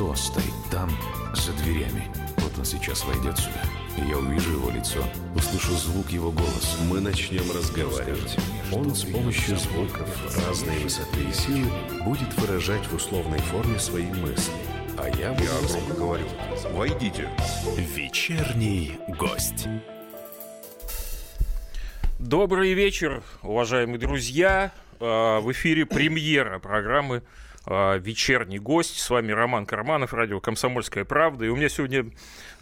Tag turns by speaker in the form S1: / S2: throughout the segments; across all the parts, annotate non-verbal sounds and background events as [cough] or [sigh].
S1: кто стоит там, за дверями. Вот он сейчас войдет сюда. Я увижу его лицо, услышу звук его голоса.
S2: Мы начнем разговаривать. Он с помощью звуков разной высоты и силы будет выражать в условной форме свои мысли. А я буду...
S3: Я громко говорю. Войдите.
S2: Вечерний гость.
S4: Добрый вечер, уважаемые друзья. А, в эфире премьера программы «Вечерний гость». С вами Роман Карманов, радио «Комсомольская правда». И у меня сегодня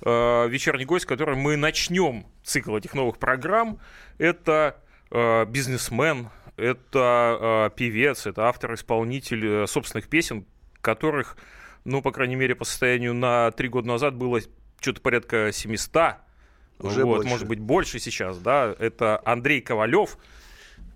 S4: а, вечерний гость, с которым мы начнем цикл этих новых программ. Это бизнесмен, это певец, это автор-исполнитель э, собственных песен, которых, ну, по крайней мере, по состоянию на три года назад было что-то порядка 700
S5: уже
S4: вот,
S5: больше.
S4: может быть, больше сейчас, да, это Андрей Ковалев.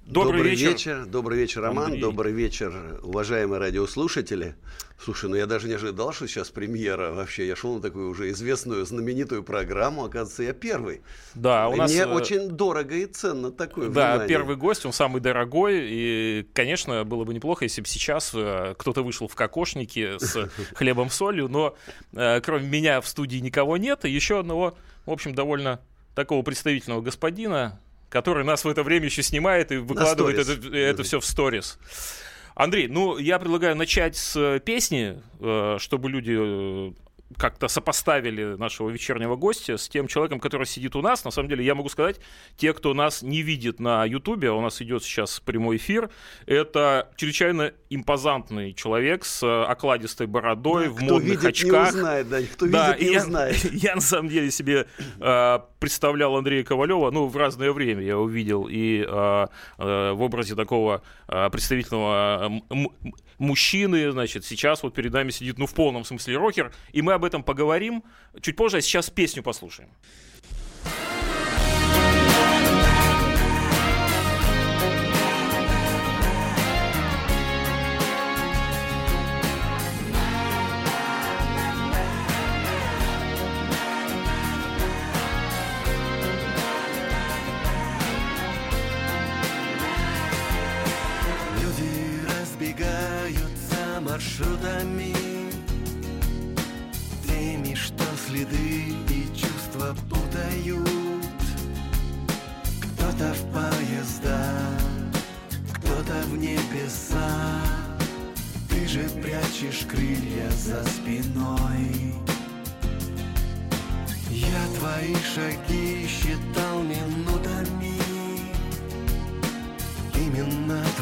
S4: Добрый,
S5: добрый
S4: вечер.
S5: вечер. Добрый вечер, Роман.
S4: Андрей.
S5: Добрый вечер, уважаемые радиослушатели. Слушай, ну я даже не ожидал, что сейчас премьера. Вообще, я шел на такую уже известную, знаменитую программу. Оказывается, я первый.
S4: Да, у
S5: И
S4: нас...
S5: Мне
S4: э,
S5: очень дорого и ценно такое
S4: Да,
S5: внимание.
S4: первый гость, он самый дорогой, и, конечно, было бы неплохо, если бы сейчас э, кто-то вышел в кокошнике с [laughs] хлебом солью, но э, кроме меня в студии никого нет, и еще одного, в общем, довольно такого представительного господина, который нас в это время еще снимает и выкладывает это, это все в сторис. Андрей, ну, я предлагаю начать с э, песни, э, чтобы люди э, как-то сопоставили нашего вечернего гостя с тем человеком, который сидит у нас. На самом деле, я могу сказать, те, кто нас не видит на Ютубе, у нас идет сейчас прямой эфир, это чрезвычайно импозантный человек с окладистой бородой, в
S5: Кто
S4: модных
S5: видит, не
S4: очках.
S5: узнает, да. Кто
S4: Да,
S5: видит, не
S4: я,
S5: узнает. [laughs]
S4: я на самом деле себе э, представлял Андрея Ковалева, ну, в разное время я увидел и э, э, в образе такого э, представительного мужчины, значит, сейчас вот перед нами сидит, ну, в полном смысле рокер, и мы об этом поговорим чуть позже, а сейчас песню послушаем.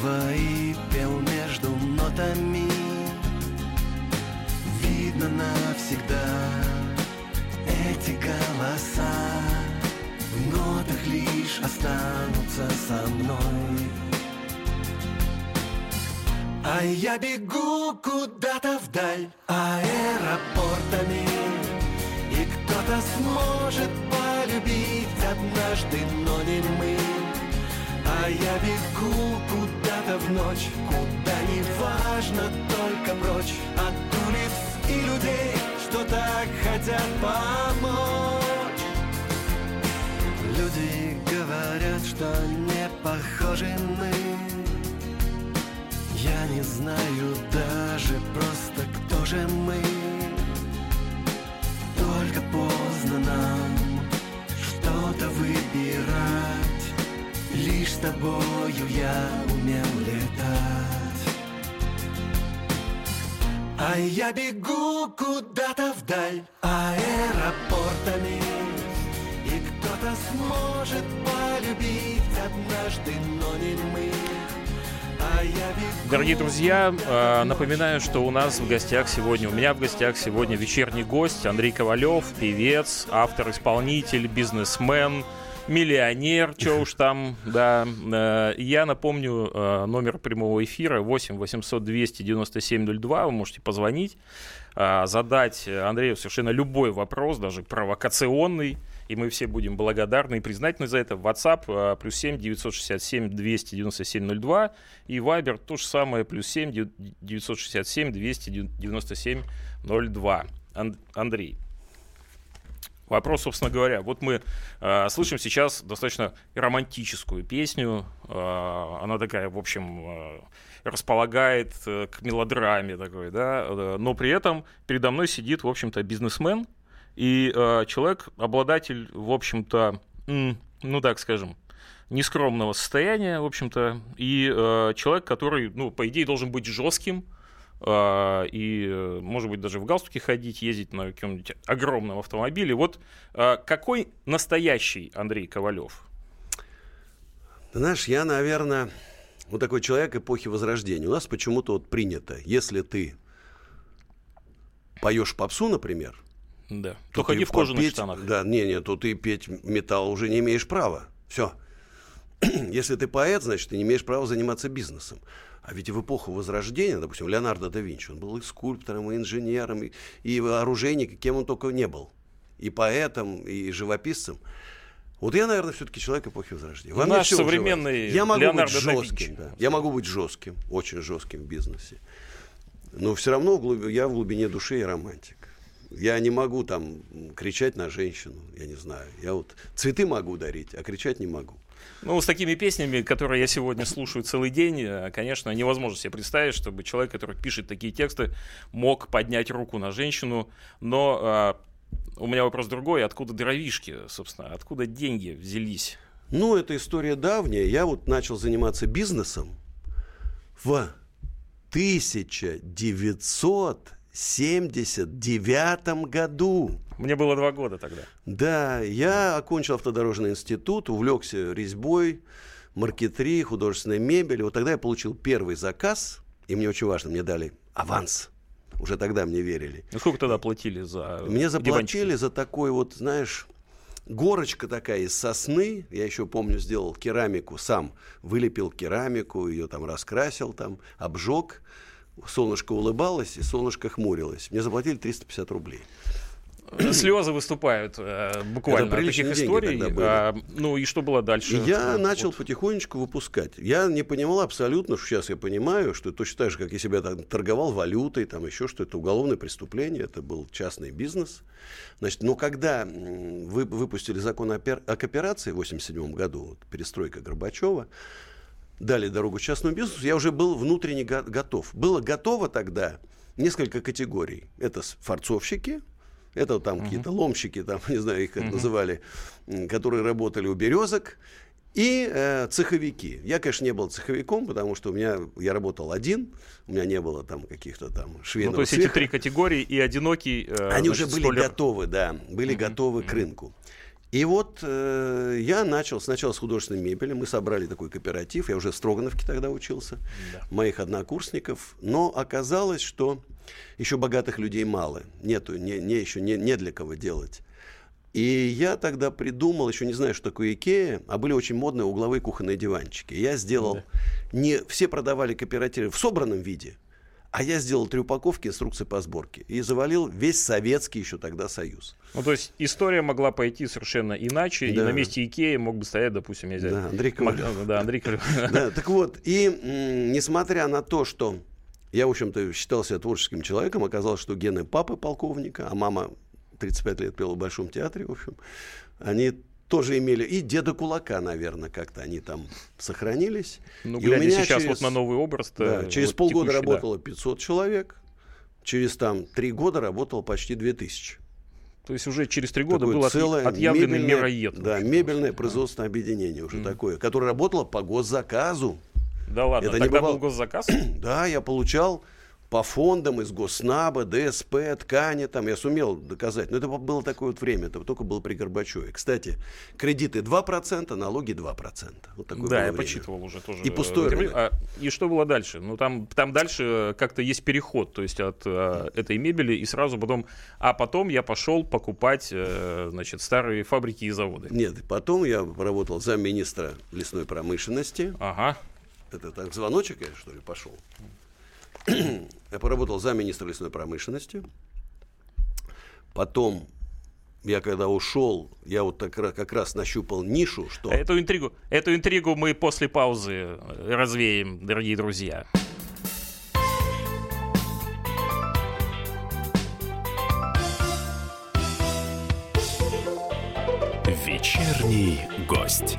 S6: Твои пел между нотами. Видно навсегда эти голоса. В нотах лишь останутся со мной. А я бегу куда-то вдаль аэропортами. И кто-то сможет полюбить однажды, но не мы. А я бегу куда-то в ночь, куда не важно, только прочь от улиц и людей, что так хотят помочь. Люди говорят, что не похожи мы. Я не знаю даже просто, кто же мы. Только поздно нам что-то выбирать. Лишь с тобою я умел летать. А я бегу куда-то вдаль аэропортами. И кто-то сможет полюбить однажды, но не мы. А
S4: Дорогие друзья, э, напоминаю, что у нас в гостях сегодня, у меня в гостях сегодня вечерний гость Андрей Ковалев, певец, автор-исполнитель, бизнесмен, миллионер, что уж там, да. Э, Я напомню э, номер прямого эфира 8 800 297 02, вы можете позвонить, э, задать Андрею совершенно любой вопрос, даже провокационный, и мы все будем благодарны и признательны за это. WhatsApp плюс 7 967 297 02 и Viber то же самое, плюс 7 967 297 02. Ан- Андрей, Вопрос, собственно говоря, вот мы э, слышим сейчас достаточно романтическую песню. Э, она такая, в общем, э, располагает э, к мелодраме такой, да. э, Но при этом передо мной сидит, в общем-то, бизнесмен и э, человек, обладатель, в общем-то, ну так скажем, нескромного состояния, в общем-то, и э, человек, который, ну, по идее, должен быть жестким, и, э, может быть, даже в галстуке ходить, ездить на каком-нибудь огромном автомобиле. Вот э, какой настоящий Андрей Ковалев?
S5: Знаешь, я, наверное, вот такой человек эпохи Возрождения. У нас почему-то вот принято, если ты поешь попсу, например,
S4: Да.
S5: то
S4: То ходи в кожаных
S5: петь-
S4: штанах.
S5: Да, не, не, то ты петь металл уже не имеешь права. Все. [clears throat] Если ты поэт, значит, ты не имеешь права заниматься бизнесом. А ведь в эпоху Возрождения, допустим, Леонардо да Винчи, он был и скульптором, и инженером, и, и оружейником, кем он только не был. И поэтом, и живописцем. Вот я, наверное, все-таки человек эпохи Возрождения. Во
S4: Наш современный
S5: я могу
S4: Леонардо
S5: быть жестким. Да. Я могу быть жестким, очень жестким в бизнесе. Но все равно я в глубине души я романтик. Я не могу там кричать на женщину, я не знаю. Я вот цветы могу дарить, а кричать не могу.
S4: Ну, с такими песнями, которые я сегодня слушаю целый день, э, конечно, невозможно себе представить, чтобы человек, который пишет такие тексты, мог поднять руку на женщину. Но э, у меня вопрос другой. Откуда дровишки, собственно? Откуда деньги взялись?
S5: Ну, это история давняя. Я вот начал заниматься бизнесом в 1979 году.
S4: Мне было два года тогда.
S5: Да, я окончил автодорожный институт, увлекся резьбой, маркетри, художественной мебелью. Вот тогда я получил первый заказ, и мне очень важно, мне дали аванс. Уже тогда мне верили.
S4: Ну, сколько тогда платили за
S5: Мне заплатили
S4: диванчики?
S5: за такой вот, знаешь, горочка такая из сосны. Я еще помню, сделал керамику сам. Вылепил керамику, ее там раскрасил, там, обжег. Солнышко улыбалось, и солнышко хмурилось. Мне заплатили 350 рублей.
S4: Слезы выступают э, буквально
S5: Это
S4: от таких историй. А, ну и что было дальше?
S5: Я
S4: Вот.
S5: начал потихонечку выпускать. Я не понимал абсолютно, что сейчас я понимаю, что точно так же, как я там торговал валютой, там еще что это уголовное преступление, это был частный бизнес. Значит, но когда вы выпустили закон о, пер- о кооперации в 87 году, вот, перестройка Горбачева, дали дорогу частному бизнесу, я уже был внутренне го- готов. Было готово тогда несколько категорий. Это форцовщики, это там какие-то ломщики, там, [laughs] не знаю, их как называли, м, которые работали у березок, и э, цеховики. Я, конечно, не был цеховиком, потому что у меня я работал один, у меня не было там каких-то там
S4: Ну,
S5: швейного
S4: то есть эти
S5: цеха.
S4: три категории и одинокий э,
S5: Они
S4: значит,
S5: уже были
S4: столяр.
S5: готовы, да, были готовы к рынку. И вот э, я начал сначала с художественной мебели. Мы собрали такой кооператив. Я уже в Строгановке тогда учился, моих однокурсников. Но оказалось, что еще богатых людей мало. Нету, не, не еще не, не для кого делать. И я тогда придумал, еще не знаю, что такое Икея, а были очень модные угловые кухонные диванчики. Я сделал, не все продавали кооперативы в собранном виде, а я сделал три упаковки инструкции по сборке и завалил весь советский еще тогда союз.
S4: Ну, то есть история могла пойти совершенно иначе, и
S5: Да.
S4: на месте Икеи мог бы стоять, допустим, я знаю,
S5: Да, Андрей
S4: Мак-
S5: Ковалев.
S4: Да, Андрей Ковалев. [laughs]
S5: Да, так вот, и несмотря на то, что я, в общем-то, считал себя творческим человеком, оказалось, что гены папы полковника, а мама 35 лет пела в Большом театре, в общем, они тоже имели, и деда Кулака, наверное, как-то они там сохранились.
S4: Ну,
S5: И у меня
S4: сейчас
S5: через-
S4: вот на новый образ
S5: Да, через полгода работало 500 человек, через там три года работало почти 2000.
S4: То есть уже через три года
S5: Такое
S4: был отъ-
S5: целое
S4: отъявленный
S5: мебельное-
S4: мироед.
S5: Да, мебельное производственное объединение уже такое, которое работало по госзаказу.
S4: Да ладно,
S5: Это не
S4: тогда
S5: бывало.
S4: был госзаказ? [clears throat]
S5: Да, я получал по фондам из Госнаба, ДСП, ткани, там я сумел доказать. Но это было такое вот время, это только было при Горбачеве. Кстати, кредиты 2%, налоги 2%. Вот такое
S4: Да, я
S5: время.
S4: почитывал уже тоже.
S5: И
S4: э, интервью.
S5: рынок.
S4: А, и что было дальше? Ну, там, там дальше э, как-то есть переход, то есть от э, этой мебели, и сразу потом... А потом я пошел покупать, э, значит, старые фабрики и заводы.
S5: Нет, потом я работал замминистра лесной промышленности.
S4: Ага.
S5: Это так звоночек я, что ли, пошел. Я поработал замминистра лесной промышленности. Потом, я когда ушел, я вот так, как раз нащупал нишу, что...
S4: Эту интригу, эту интригу мы после паузы э, развеем, дорогие друзья.
S7: Вечерний гость.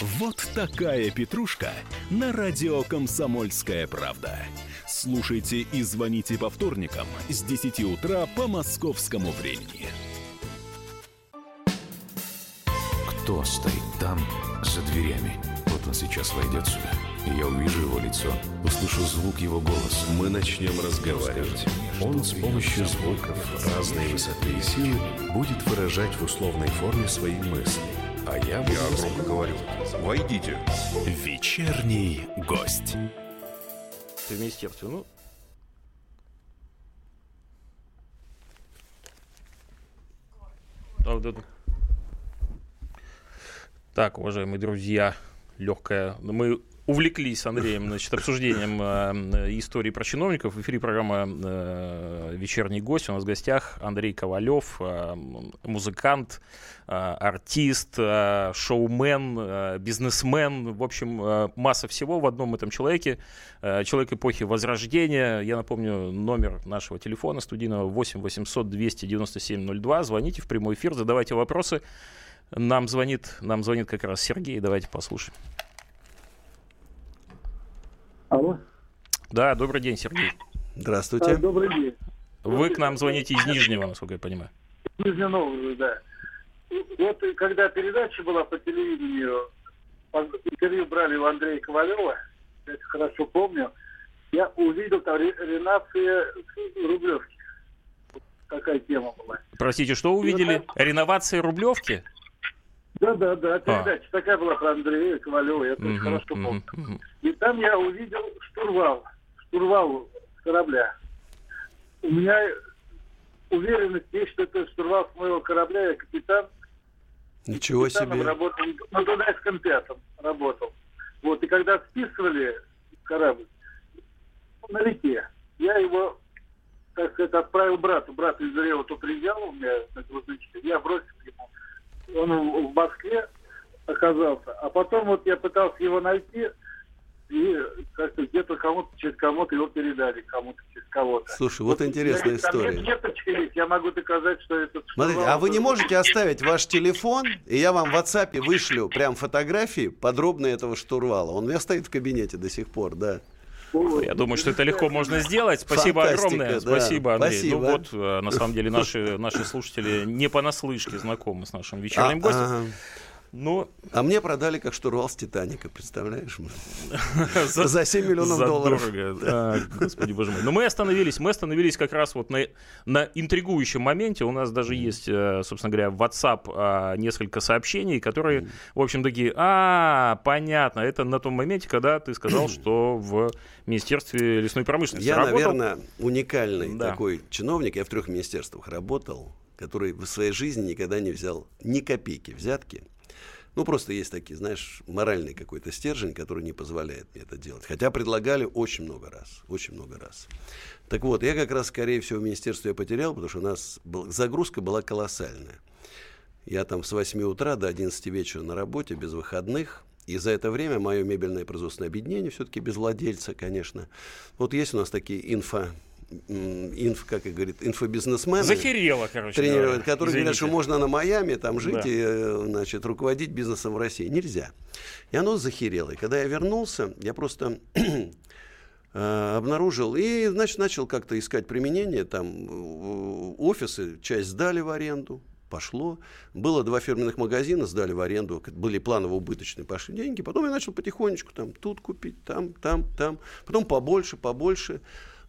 S7: Вот такая петрушка на радио «Комсомольская правда». Слушайте и звоните по вторникам с 10 утра по московскому времени.
S1: Кто стоит там, за дверями? Вот он сейчас войдет сюда. Я увижу его лицо, услышу звук его голоса.
S2: Мы начнем разговаривать. Он с помощью звуков разной высоты и силы будет выражать в условной форме свои мысли. А я буду...
S3: Я громко говорю. Войдите.
S7: Вечерний гость.
S4: Ты в министерстве, ну... Так, уважаемые друзья, легкая. Мы увлеклись Андреем значит, обсуждением э, истории про чиновников. В эфире программа э, «Вечерний гость». У нас в гостях Андрей Ковалев, э, музыкант, э, артист, э, шоумен, э, бизнесмен. В общем, э, масса всего в одном этом человеке. Э, Человек эпохи Возрождения. Я напомню номер нашего телефона студийного 8 800 297 02. Звоните в прямой эфир, задавайте вопросы. Нам звонит, нам звонит как раз Сергей. Давайте послушаем.
S8: Алло.
S4: Да, добрый день, Сергей.
S5: Здравствуйте.
S8: А, добрый день.
S4: Вы к нам звоните из Нижнего, насколько я понимаю.
S8: Нижний Новгород, да. Вот когда передача была по телевидению, интервью брали у Андрея Ковалева, я это хорошо помню, я увидел там ре- реновация Рублевки. Такая тема была.
S4: Простите, что увидели? Реновация Рублевки?
S8: Да, да, да, передача такая была про Андрея Ковалева, я это очень хорошо помню. И там я увидел штурвал, штурвал корабля. У меня уверенность есть, что это штурвал с моего корабля, я капитан,
S5: Ничего
S8: капитаном
S5: себе.
S8: работал, на Дунайском пятом работал. Вот, и когда списывали корабль на реке, я его, так сказать, отправил брату. Брат из Рева тут приезжал у меня на грузовичке, я бросил ему. Он в Москве оказался. А потом вот я пытался его найти, и как-то где-то кому-то, через кого-то его передали, кому-то через кого-то.
S5: Слушай, вот интересная
S8: Там
S5: история.
S8: меточка есть, я могу доказать, что это...
S5: Смотрите, а вы не можете оставить ваш телефон, и я вам в WhatsApp вышлю прям фотографии подробные этого штурвала. Он у меня стоит в кабинете до сих пор, да.
S4: Я думаю, что это легко можно сделать. Спасибо
S5: Фантастика,
S4: огромное.
S5: да.
S4: Спасибо, Андрей.
S5: Спасибо.
S4: Ну вот, э, на самом деле, наши, наши слушатели не понаслышке знакомы с нашим вечерним
S5: А,
S4: гостем.
S5: ага.
S4: Но
S5: А мне продали как штурвал с Титаника, представляешь? [laughs]
S4: за,
S5: За 7 миллионов долларов.
S4: задорого. А, господи боже мой. Но мы остановились, мы остановились как раз вот на, на интригующем моменте. У нас даже есть, э, собственно говоря, в WhatsApp а, несколько сообщений, которые, в общем, такие, а, понятно, это на том моменте, когда ты сказал, [clears throat] что в Министерстве лесной промышленности
S5: Я,
S4: работал.
S5: наверное, уникальный
S4: Да.
S5: такой чиновник. Я в трех министерствах работал, который в своей жизни никогда не взял ни копейки взятки. Ну, просто есть такие, знаешь, моральный какой-то стержень, который не позволяет мне это делать. Хотя предлагали очень много раз, очень много раз. Так вот, я как раз, скорее всего, в министерстве я потерял, потому что у нас был- загрузка была колоссальная. Я там с 8 утра до 11 вечера на работе, без выходных. И за это время мое мебельное производственное объединение, все-таки без владельца, конечно. Вот есть у нас такие инфо, инф, как и говорит, инфобизнесмены.
S4: Захерело, короче.
S5: тренируют,
S4: говоря.
S5: которые говорят, что
S4: Извините.
S5: можно на Майами там жить
S4: Да.
S5: и э, значит, руководить бизнесом в России. Нельзя. И оно захерело. И когда я вернулся, я просто [clears throat] э, обнаружил и, значит, начал как-то искать применение. Там э, офисы, часть сдали в аренду, пошло. Было два фирменных магазина, сдали в аренду, были планово убыточные, пошли деньги. Потом я начал потихонечку там тут купить, там, там, там. Потом побольше, побольше.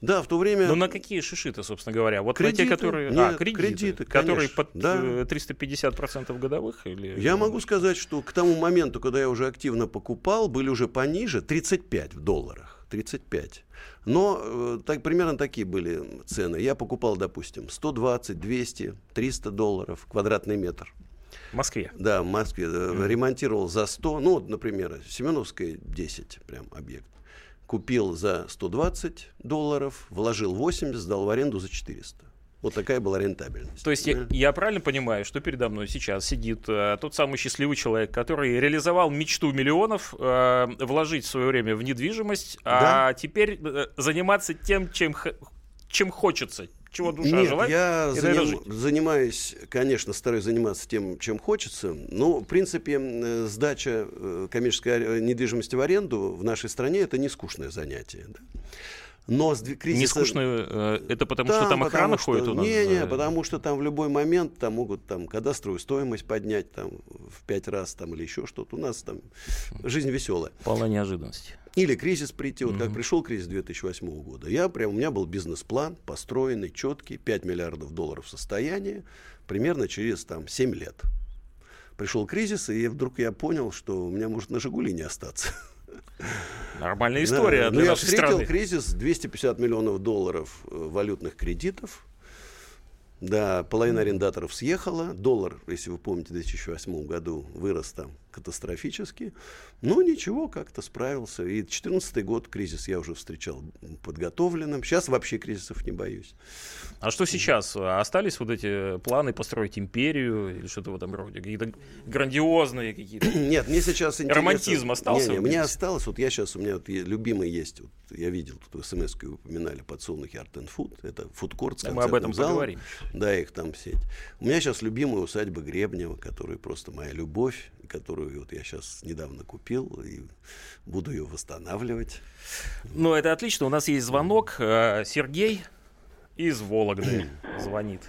S5: Да, в то время...
S4: Ну на какие шиши-то, собственно говоря? Вот на те,
S5: Кредиты?
S4: которые... а,
S5: Нет,
S4: кредиты,
S5: кредиты,
S4: которые
S5: конечно.
S4: под
S5: Да.
S4: э, 350% годовых? Или...
S5: Я могу сказать, что к тому моменту, когда я уже активно покупал, были уже пониже 35 в долларах. 35. Но э, так, примерно такие были цены. Я покупал, допустим, 120, 200, 300 долларов квадратный метр.
S4: В Москве?
S5: Да, в Москве. Mm. Ремонтировал за 100, ну, вот, например, Семеновская 10, прям объект. Купил за 120 долларов, вложил 80, сдал в аренду за 400. Вот такая была рентабельность.
S4: То есть я, я правильно понимаю, что передо мной сейчас сидит э, тот самый счастливый человек, который реализовал мечту миллионов э, вложить в свое время в недвижимость, да? а теперь э, заниматься тем, чем, чем хочется, чего душа
S5: Нет,
S4: желает.
S5: Я заним, занимаюсь, конечно, стараюсь заниматься тем, чем хочется. Но, в принципе, сдача э, коммерческой недвижимости в аренду в нашей стране это не скучное занятие. Да?
S4: Но с кризиса... Не скучно, э, это потому там, что там охрана что, ходит у нас?
S5: Не, не, потому что там в любой момент там могут там кадастровую стоимость поднять там в пять раз там или еще что-то. У нас там жизнь веселая.
S4: Полна неожиданности.
S5: Или кризис прийти. Вот mm-hmm. как пришел кризис 2008 года, я прям, у меня был бизнес-план построенный, четкий, 5 миллиардов долларов состояния, примерно через там 7 лет. Пришел кризис, и вдруг я понял, что у меня может на «Жигули» не остаться.
S4: Нормальная история. Да.
S5: Ну, я встретил страны. кризис 250 миллионов долларов э, валютных кредитов. Да, половина арендаторов съехала. Доллар, если вы помните, в 2008 году вырос там катастрофически. Но ничего, как-то справился. И 2014 год кризис я уже встречал подготовленным. Сейчас вообще кризисов не боюсь.
S4: А что сейчас? Остались вот эти планы построить империю или что-то в этом роде? Какие-то грандиозные какие-то? [clears throat]
S5: Нет, мне сейчас интересно.
S4: Романтизм остался?
S5: Не, не, мне осталось. Вот я сейчас, у меня вот любимый есть, вот, я видел, тут в смс упоминали подсолнухи Art and Food. Это фудкорт с
S4: да, Мы об этом залом. поговорим.
S5: Да, их там сеть. У меня сейчас любимая усадьба Гребнева, которая просто моя любовь которую вот я сейчас недавно купил и буду ее восстанавливать.
S4: Ну, это отлично. У нас есть звонок. Э, Сергей из Вологды [clears throat] звонит.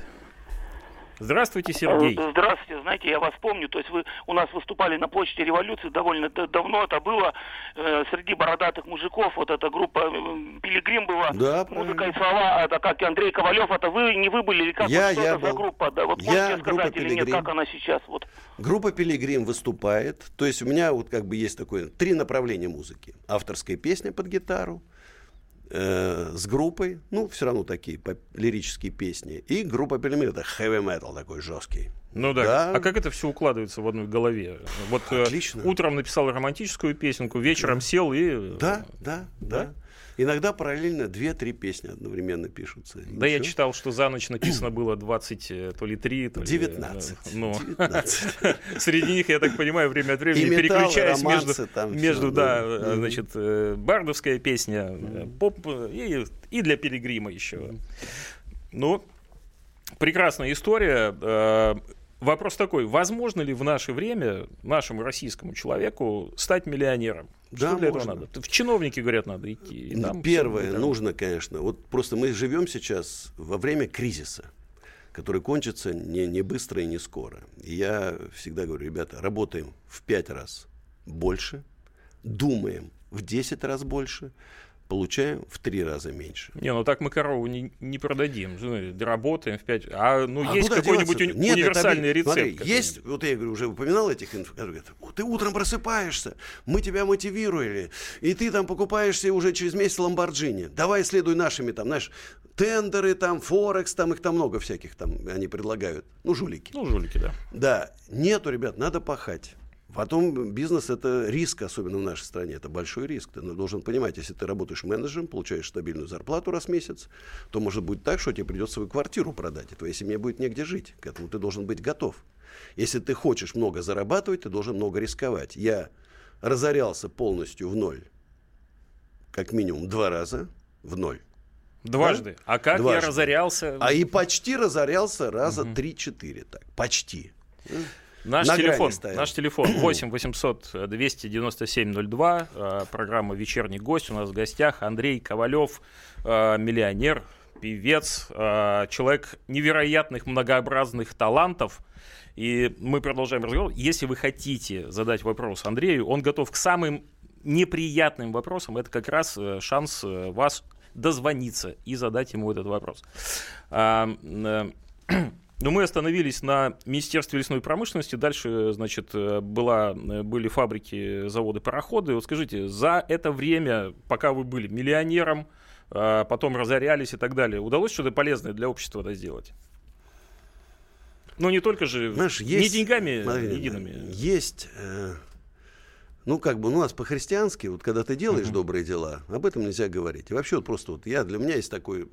S4: Здравствуйте, Сергей.
S9: Э, здравствуйте. Знаете, я вас помню. То есть вы у нас выступали на почте революции довольно давно. Это было э, среди бородатых мужиков. Вот эта группа э, Пилигрим была.
S5: Да,
S9: Музыка и слова. Это как Андрей Ковалев. Это вы не вы были или как?
S5: Я,
S9: вот, что
S5: я
S9: это
S5: был.
S9: за группа? Да, вот
S5: я
S9: можете сказать или нет, как она сейчас? Вот.
S5: Группа Пилигрим выступает. То есть у меня вот как бы есть такое три направления музыки. Авторская песня под гитару э, с группой, ну, все равно такие лирические песни, и группа Пельмель, это heavy metal такой жесткий.
S4: Ну да. да. А как это все укладывается в одной голове? Вот э, Отлично. утром написал романтическую песенку, вечером сел и...
S5: Да, да, да. да. Иногда параллельно 2-3 песни одновременно пишутся.
S4: Да, я читал, что за ночь написано было 20, э, то ли 3, то ли...
S5: 19.
S4: Ну, 19. [laughs] Среди них, я так понимаю, время от времени и переключаясь металл, между, там между все, да, да, значит, э, бардовская песня, поп и, и для Пилигрима еще. Ну, прекрасная история. Вопрос такой, возможно ли в наше время нашему российскому человеку стать миллионером?
S5: Да,
S4: Что для
S5: можно.
S4: этого надо? В чиновники, говорят, надо идти.
S5: Первое, нужно, конечно. Вот просто мы живем сейчас во время кризиса, который кончится не, не быстро и не скоро. И я всегда говорю, ребята, работаем в пять раз больше, думаем в 10 раз больше, получаем в три раза меньше.
S4: Не, ну так мы корову не, не продадим. Работаем в пять. А ну а есть какой-нибудь уни- Нет, универсальный это, рецепт?
S5: Смотри, есть, вот я говорю, уже упоминал этих инфluенсеров, ты утром просыпаешься, мы тебя мотивировали, и ты там покупаешься уже через месяц Ламборджини. Давай следуй нашими там, знаешь, тендеры там, Форекс, там их там много всяких там они предлагают. Ну, жулики.
S4: Ну, жулики, да.
S5: Да. Нету, ребят, надо пахать. Потом бизнес – это риск, особенно в нашей стране. Это большой риск. Ты должен понимать, если ты работаешь менеджером, получаешь стабильную зарплату раз в месяц, то может быть так, что тебе придется свою квартиру продать, и твоей семье будет негде жить. К этому ты должен быть готов. Если ты хочешь много зарабатывать, ты должен много рисковать. Я разорялся полностью в ноль, как минимум два раза в ноль.
S4: Дважды. Да? А как Дважды. я разорялся?
S5: А и почти разорялся раза три-четыре. Так, почти.
S4: Наш на телефон, наш телефон 8 800 297 02. Программа «Вечерний гость». У нас в гостях Андрей Ковалев, э, миллионер, певец, э, человек невероятных многообразных талантов. И мы продолжаем разговор. Если вы хотите задать вопрос Андрею, он готов к самым неприятным вопросам. Это как раз э, шанс вас дозвониться и задать ему этот вопрос. Но мы остановились на Министерстве лесной промышленности. Дальше, значит, э, была, э, были фабрики, заводы, пароходы. Вот скажите, за это время, пока вы были миллионером, а потом разорялись и так далее, удалось что-то полезное для общества это сделать? Ну, не только же,
S5: Знаешь,
S4: не
S5: есть,
S4: деньгами
S5: смотри,
S4: едиными.
S5: Есть, э, ну, как бы, ну, у нас по-христиански, вот когда ты делаешь
S4: Мгм.
S5: добрые дела, об этом нельзя говорить. И вообще, вот просто вот я, для меня есть такой,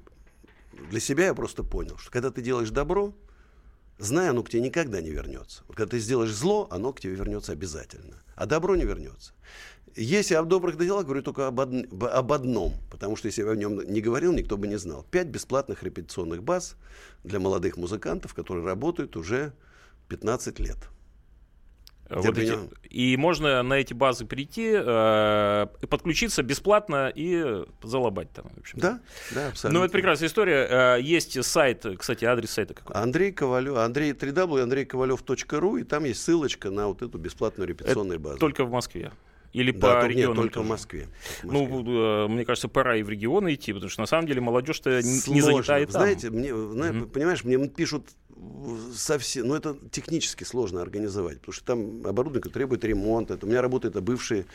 S5: для себя я просто понял, что когда ты делаешь добро, знай, оно к тебе никогда не вернется. Когда ты сделаешь зло, оно к тебе вернется обязательно. А добро не вернется. Если об добрых делах, говорю только об, б- об одном, потому что если я о нем не говорил, никто бы не знал. Пять бесплатных репетиционных баз для молодых музыкантов, которые работают уже 15 лет.
S4: Вот эти- и можно на эти базы прийти, э, подключиться бесплатно и залобать там. В общем.
S5: Да, да, абсолютно.
S4: Ну, это прекрасная история. Э, Есть сайт, кстати, адрес сайта какой?
S5: Андрей Ковалев, Андрей 3W, андрейковалев.ру, и там есть ссылочка на вот эту бесплатную репетиционную базу.
S4: Только в Москве. Или
S5: Да,
S4: по
S5: только- нет,
S4: регионам
S5: только
S4: тоже?
S5: в Москве. Только в
S4: Ну,
S5: Москве.
S4: э, мне кажется, пора и в регионы идти, потому что на самом деле молодежь-то не занята и там.
S5: Знаете, мне,
S4: Мгм.
S5: понимаешь, мне пишут совсем, ну это технически сложно организовать, потому что там оборудование требует ремонта. Это у меня работают это бывшие,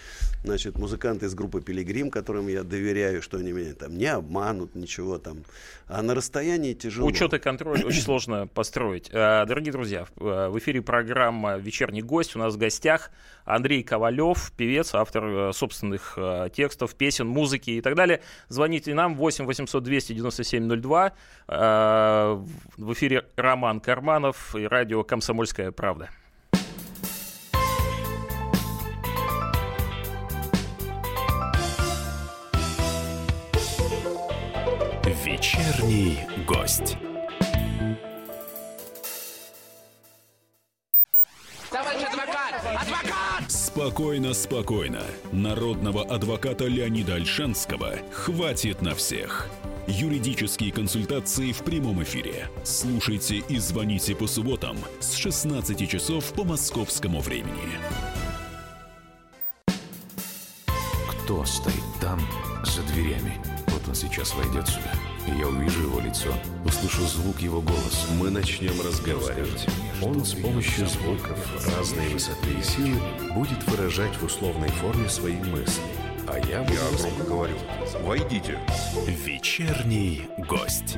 S5: значит, музыканты из группы Пилигрим, которым я доверяю, что они меня там не обманут, ничего там. А на расстоянии тяжело.
S4: Учет и контроль очень [clears throat] сложно построить. Э, Дорогие друзья, в э, в эфире программа «Вечерний гость». У нас в гостях Андрей Ковалев, певец, автор э, собственных текстов, песен, музыки и так далее. Звоните нам 8 800 297 02. Э, В эфире Роман Карманов и радио «Комсомольская правда».
S7: Вечерний гость.
S10: Товарищ адвокат! Адвокат!
S7: Спокойно, спокойно. Народного адвоката Леонида Альшанского хватит на всех. Юридические консультации в прямом эфире. Слушайте и звоните по субботам с 16 часов по московскому времени.
S1: Кто стоит там, за дверями? Вот он сейчас войдет сюда, я увижу его лицо, услышу звук его голоса.
S2: Мы начнем разговаривать. Он с помощью звуков разной высоты и силы будет выражать в условной форме свои мысли. А я буду...
S3: Я громко говорю. Войдите.
S7: Вечерний гость.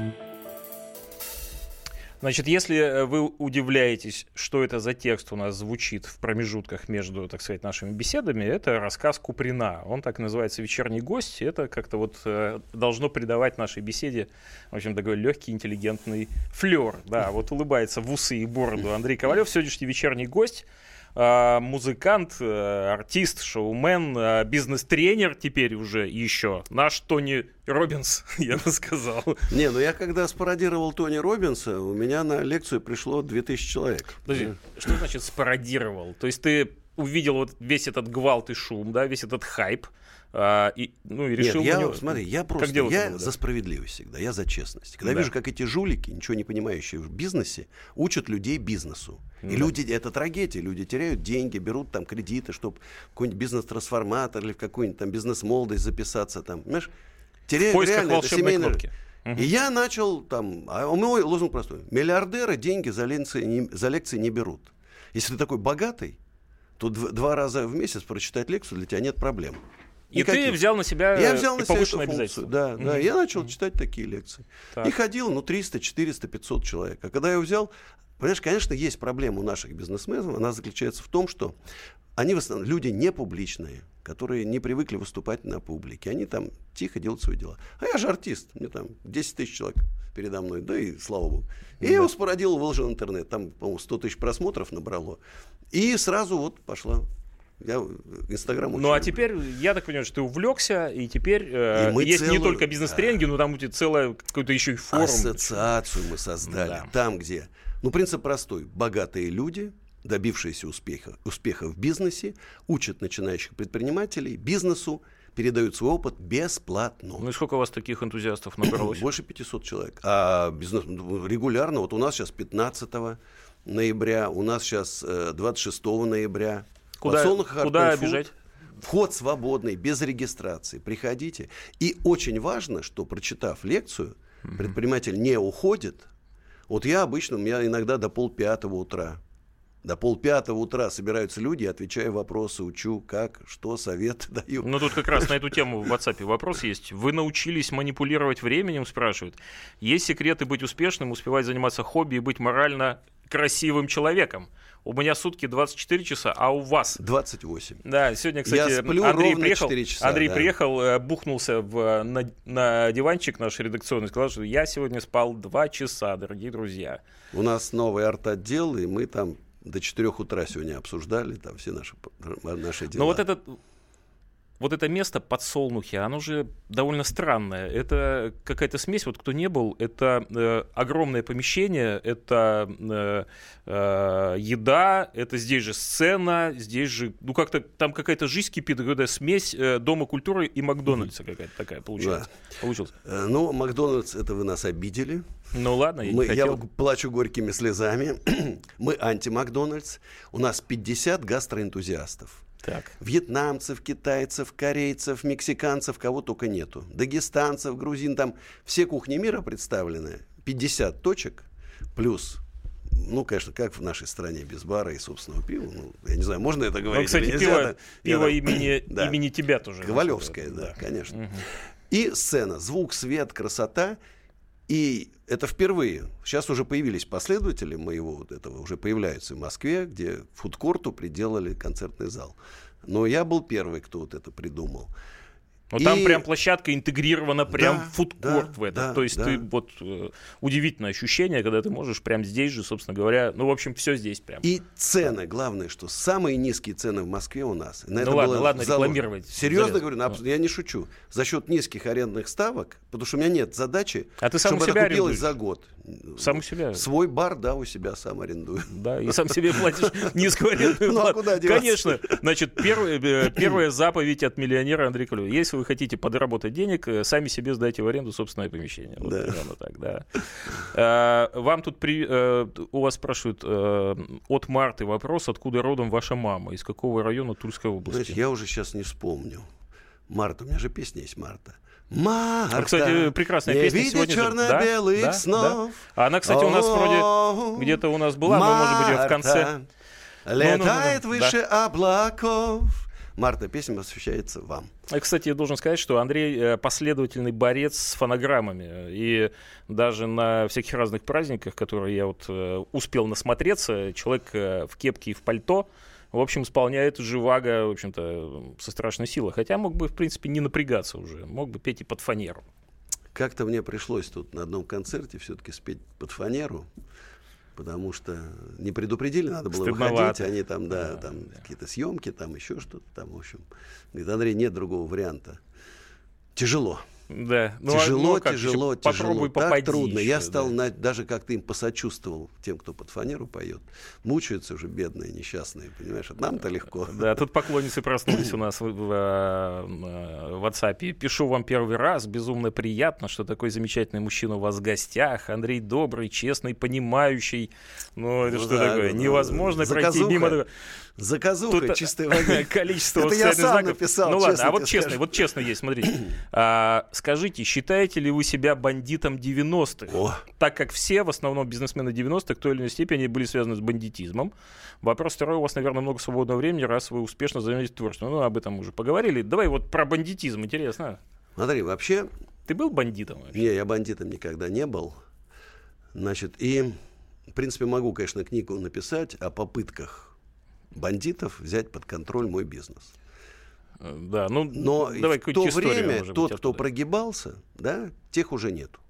S4: Значит, если э, вы удивляетесь, что это за текст у нас звучит в промежутках между, так сказать, нашими беседами, это рассказ Куприна. Он так называется «Вечерний гость». Это как-то вот э, должно придавать нашей беседе, в общем, такой легкий, интеллигентный флер. Да, вот улыбается в усы и бороду Андрей Ковалев, сегодняшний вечерний гость. А, музыкант, э, артист, шоумен, э, бизнес-тренер теперь уже еще. Наш Тони Робинс, [laughs] я бы сказал.
S5: Не, ну я когда спародировал Тони Робинса, у меня на лекцию пришло 2000 человек.
S4: Подожди, что значит спародировал? То есть ты увидел вот весь этот гвалт и шум, да, весь этот хайп, а, и, ну, и решил...
S5: Нет, я,
S4: него-
S5: смотри, я просто, я
S4: это было, да?
S5: за справедливость всегда, я за честность. Когда
S4: Да.
S5: вижу, как эти жулики, ничего не понимающие в бизнесе, учат людей бизнесу. И
S4: Да.
S5: люди, это трагедия, люди теряют деньги, берут там кредиты, чтобы какой-нибудь бизнес-трансформатор или в какую-нибудь там бизнес-молодость записаться там, понимаешь? Теряют реально, это
S4: волшебной
S5: семейная-
S4: кнопки. Мгм.
S5: И я начал там, а мой лозунг простой. Миллиардеры деньги за лекции не, за лекции не берут. Если ты такой богатый, то дв- два раза в месяц прочитать лекцию для тебя нет проблем.
S4: И ты взял на себя
S5: Я
S4: э,
S5: взял на себя эту функцию.
S4: обязательство.
S5: Да, да. Я начал читать такие лекции.
S4: Так.
S5: И ходил, ну, 300, 400, 500 человек. А когда я взял... Понимаешь, конечно, есть проблема у наших бизнесменов. Она заключается в том, что они в основном люди не публичные, которые не привыкли выступать на публике. Они там тихо делают свои дела. А я же артист. Мне там 10 тысяч человек передо мной. Да и слава богу. И я его спородил, выложил в интернет. Там, по-моему, 100 тысяч просмотров набрало. И сразу вот пошла. Я Инстаграм
S4: Ну а теперь, я так понимаю, что ты увлекся, и теперь э,
S5: И мы
S4: есть не
S5: целую-
S4: только бизнес-тренинги, но там будет целая какой-то еще и форум.
S5: Ассоциацию мы создали.
S4: Да.
S5: Там, где... Ну, принцип простой. Богатые люди, добившиеся успеха, успеха в бизнесе, учат начинающих предпринимателей бизнесу, передают свой опыт бесплатно.
S4: Ну и сколько у вас таких энтузиастов набралось? [coughs]
S5: Больше 500 человек. А бизнес ну, регулярно, вот у нас сейчас 15 ноября, у нас сейчас э, 26 ноября.
S4: Куда- куда бежать?
S5: Вход свободный, без регистрации. Приходите. И очень важно, что прочитав лекцию, предприниматель не уходит, Вот я обычно, у меня иногда до полпятого утра. До полпятого утра собираются люди, отвечаю вопросы, учу, как, что, совет [laughs] даю.
S4: Ну, тут как раз на эту тему в WhatsApp вопрос есть. Вы научились манипулировать временем, спрашивают. Есть секреты быть успешным, успевать заниматься хобби и быть морально красивым человеком. У меня сутки 24 часа, а у вас?
S5: 28.
S4: Да, сегодня, кстати,
S5: Я сплю
S4: Андрей
S5: ровно
S4: приехал,
S5: 4 часа,
S4: Андрей
S5: да.
S4: приехал, э, бухнулся в, на, на диванчик наш редакционный, сказал, что я сегодня спал 2 часа, дорогие друзья.
S5: У нас новый арт-отдел, и мы там до 4 утра сегодня обсуждали там все наши, наши дела.
S4: Но вот этот вот это место подсолнухи, оно же довольно странное. Это какая-то смесь, вот кто не был, это э, огромное помещение, это э, э, еда, это здесь же сцена, здесь же, ну как-то там какая-то жизнь кипит, какая-то смесь э, Дома культуры и Макдональдса какая-то такая получается. Получилось.
S5: Э, Ну, Макдональдс, это вы нас обидели.
S4: Ну ладно, я
S5: Мы,
S4: не хотел.
S5: Я плачу горькими слезами. [clears throat] Мы анти-Макдональдс. У нас 50 гастроэнтузиастов.
S4: Так.
S5: Вьетнамцев, китайцев, корейцев, мексиканцев, кого только нету. Дагестанцев, грузин, там все кухни мира представлены. 50 точек плюс ну, конечно, как в нашей стране без бара и собственного пива. Ну, я не знаю, можно это говорить?
S4: Ну, кстати, пиво?
S5: Я
S4: пиво имени, [clears throat]
S5: Да.
S4: имени тебя тоже.
S5: Ковалевская, да, конечно. И сцена, звук, свет, красота. И это впервые. Сейчас уже появились последователи моего вот этого, уже появляются в Москве, где фудкорту приделали концертный зал. Но я был первый, кто вот это придумал.
S4: Ну, там
S5: И-
S4: прям площадка интегрирована прям
S5: Да,
S4: фудкорт
S5: да,
S4: в это.
S5: да,
S4: То есть
S5: да.
S4: ты вот э, удивительное ощущение, когда ты можешь прям здесь же, собственно говоря, ну, в общем, все здесь прям.
S5: И цены, главное, что самые низкие цены в Москве у нас. На
S4: Ну ладно, ладно,
S5: заложено.
S4: рекламировать.
S5: Серьезно
S4: Залез.
S5: говорю, на абс- я не шучу. За счет низких арендных ставок, потому что у меня нет задачи,
S4: А ты сам
S5: чтобы
S4: себя
S5: это купилось
S4: арендуешь?
S5: за год.
S4: Сам у себя.
S5: Свой бар, да, у себя сам арендую.
S4: Да, и сам себе платишь [laughs] низкую арендную
S5: Ну, а куда?
S4: Конечно. Значит, первая, э, первая заповедь от миллионера Андрея Ковалева. Если вы хотите подработать денег, э, сами себе сдайте в аренду собственное помещение. Вот
S5: Да.
S4: примерно так, да. Э, Вам тут при, э, у вас спрашивают э, от Марты вопрос, откуда родом ваша мама, из какого района Тульской области?
S5: Знаете, я уже сейчас не вспомню. Марта, у меня же песня есть Марта. Марта,
S4: Ну, кстати, прекрасная
S5: не
S4: песня сегодня
S5: черно-белых
S4: Да, да,
S5: снов.
S4: да. Она, кстати, у нас вроде где-то у нас была, но, может быть, в конце.
S5: Летает
S4: Ну, ну, ну,
S5: выше облаков. Марта, песня посвящается вам.
S4: Кстати, я должен сказать, что Андрей э, последовательный борец с фонограммами. И даже на всяких разных праздниках, которые я вот э, успел насмотреться, человек э, в кепке и в пальто, в общем, исполняет живаго, в общем-то, со страшной силой. Хотя мог бы, в принципе, не напрягаться уже. Мог бы петь и под фанеру.
S5: Как-то мне пришлось тут на одном концерте все-таки спеть под фанеру, потому что не предупредили, надо было
S4: Стыдновато.
S5: выходить, они там, да, там какие-то съемки, там еще что-то, там, в общем. Говорит, Андрей, нет другого варианта. Тяжело.
S4: Да. Ну, а-
S5: тяжело,
S4: ну, как
S5: тяжело, тяжело.
S4: Попробуй
S5: так
S4: попади
S5: трудно.
S4: еще,
S5: Я
S4: да.
S5: стал на- даже как-то им посочувствовал тем, кто под фанеру поет. Мучаются уже бедные, несчастные, понимаешь? А Нам-то легко.
S4: Да, тут поклонницы проснулись у нас в, в, э, в WhatsApp. Пишу вам первый раз. Безумно приятно, что такой замечательный мужчина у вас в гостях. Андрей добрый, честный, понимающий. Ну, это
S5: Ну
S4: что
S5: да,
S4: такое?
S5: ну,
S4: Невозможно пройти
S5: заказуха.
S4: мимо такого.
S5: Заказуха
S4: Тут,
S5: чистой воды. [laughs]
S4: количество
S5: Это я сам
S4: знаков.
S5: написал,
S4: Ну ладно, а вот честно, вот честно есть, смотрите. [clears throat] А, скажите, считаете ли вы себя бандитом 90-х?
S5: О.
S4: Так как все, в основном бизнесмены 90-х, в той или иной степени были связаны с бандитизмом. Вопрос второй, у вас, наверное, много свободного времени, раз вы успешно занимаетесь творчеством. Ну, об этом мы уже поговорили. Давай вот про бандитизм, интересно.
S5: Смотри, вообще,
S4: Ты был бандитом? вообще?
S5: не, я бандитом никогда не был. Значит, и, в принципе, могу, конечно, книгу написать о попытках бандитов взять под контроль мой бизнес.
S4: Да, ну,
S5: Но
S4: давай
S5: в то время
S4: может быть,
S5: тот, кто
S4: оттуда.
S5: прогибался, да, тех уже нету.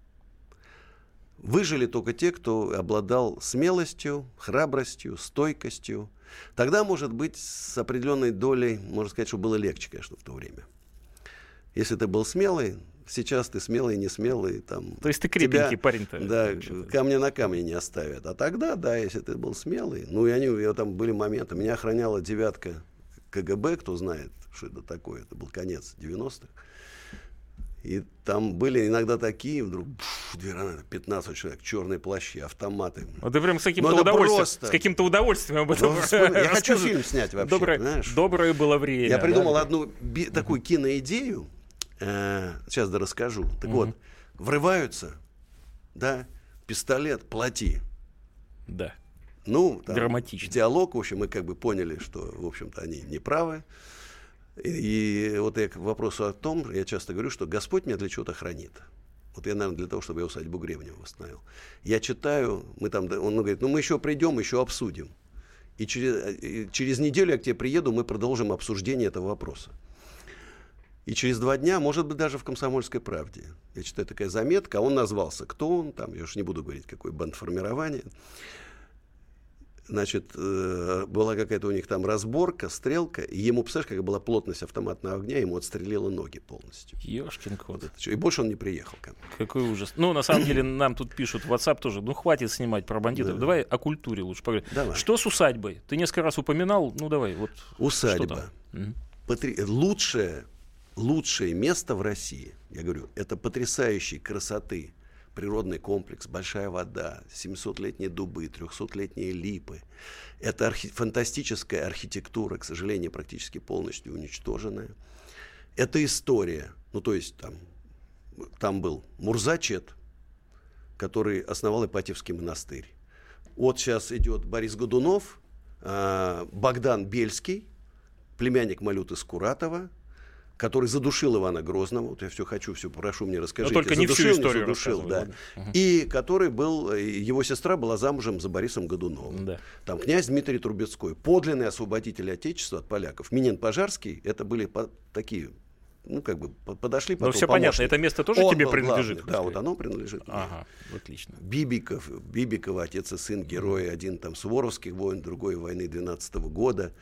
S5: Выжили только те, кто обладал смелостью, храбростью, стойкостью. Тогда, может быть, с определенной долей, можно сказать, что было легче, конечно, в то время. Если ты был смелый, сейчас ты смелый, не смелый, там...
S4: То есть ты крепенький парень-то,
S5: Да, камня на камне не оставят. А тогда, да, если ты был смелый, ну, и они, и там были моменты, меня охраняла девятка КГБ, кто знает, что это такое, это был конец 90-х. И там были иногда такие, вдруг, пф, две гранаты, 15 человек, черные плащи, автоматы.
S4: Вот ты прям с каким-то
S5: Ну,
S4: удовольствием,
S5: просто.
S4: с каким-то удовольствием об этом
S5: Ну, я хочу фильм снять вообще,
S4: Доброе,
S5: знаешь.
S4: доброе было время.
S5: Я придумал
S4: да.
S5: одну би- такую киноидею, э, сейчас да расскажу. Так вот, врываются, да, пистолет, плати.
S4: Да.
S5: Ну, там,
S4: Драматично.
S5: диалог, в общем, мы как бы поняли, что, в общем-то, они не правы. И, и вот я к вопросу о том, я часто говорю, что Господь меня для чего-то хранит. Вот я, наверное, для того, чтобы я усадьбу Гребнева восстановил. Я читаю, мы там, он говорит, ну мы еще придем, еще обсудим. И через, и через неделю я к тебе приеду, мы продолжим обсуждение этого вопроса. И через два дня, может быть, даже в «Комсомольской правде». Я читаю такая заметка, а он назвался. Кто он? Там, я уж не буду говорить, какой бандформирование. Значит, э, была какая-то у них там разборка, стрелка, и ему, представляешь, какая была плотность автоматного огня, ему отстрелило ноги полностью.
S4: Ёшкин кот.
S5: Вот и больше он не приехал ко мне.
S4: Какой ужас. Ну, на самом деле, нам тут пишут в WhatsApp тоже, ну, хватит снимать про бандитов.
S5: Да.
S4: Давай о культуре лучше поговорим.
S5: Давай.
S4: Что с усадьбой? Ты несколько раз упоминал, ну, давай, вот.
S5: Усадьба. Потри- Лучшее, лучшее место в России, я говорю, это потрясающей красоты природный комплекс, большая вода, 700-летние дубы, 300-летние липы. Это архи- фантастическая архитектура, к сожалению, практически полностью уничтоженная. Это история. Ну, то есть там, там был Мурза Чет, который основал Ипатьевский монастырь. Вот сейчас идет Борис Годунов, а, Богдан Бельский, племянник Малюты Скуратова, который задушил Ивана Грозного. Вот я все хочу, все прошу, мне расскажите.
S4: только не всю
S5: Задушил,
S4: историю
S5: задушил, да.
S4: Мгм.
S5: И который был, э, его сестра была замужем за Борисом Годуновым.
S4: Да.
S5: Там князь Дмитрий Трубецкой, подлинный освободитель Отечества от поляков. Минин Пожарский, это были по- такие, ну, как бы, по- подошли
S4: Ну,
S5: потом
S4: все понятно,
S5: помощники.
S4: это место тоже
S5: Он
S4: тебе принадлежит.
S5: главный, Да, вот оно принадлежит. мне.
S4: Ага, отлично.
S5: Бибиков, Бибикова, отец и сын, герои, один там Суворовских войн, другой войны 12 года.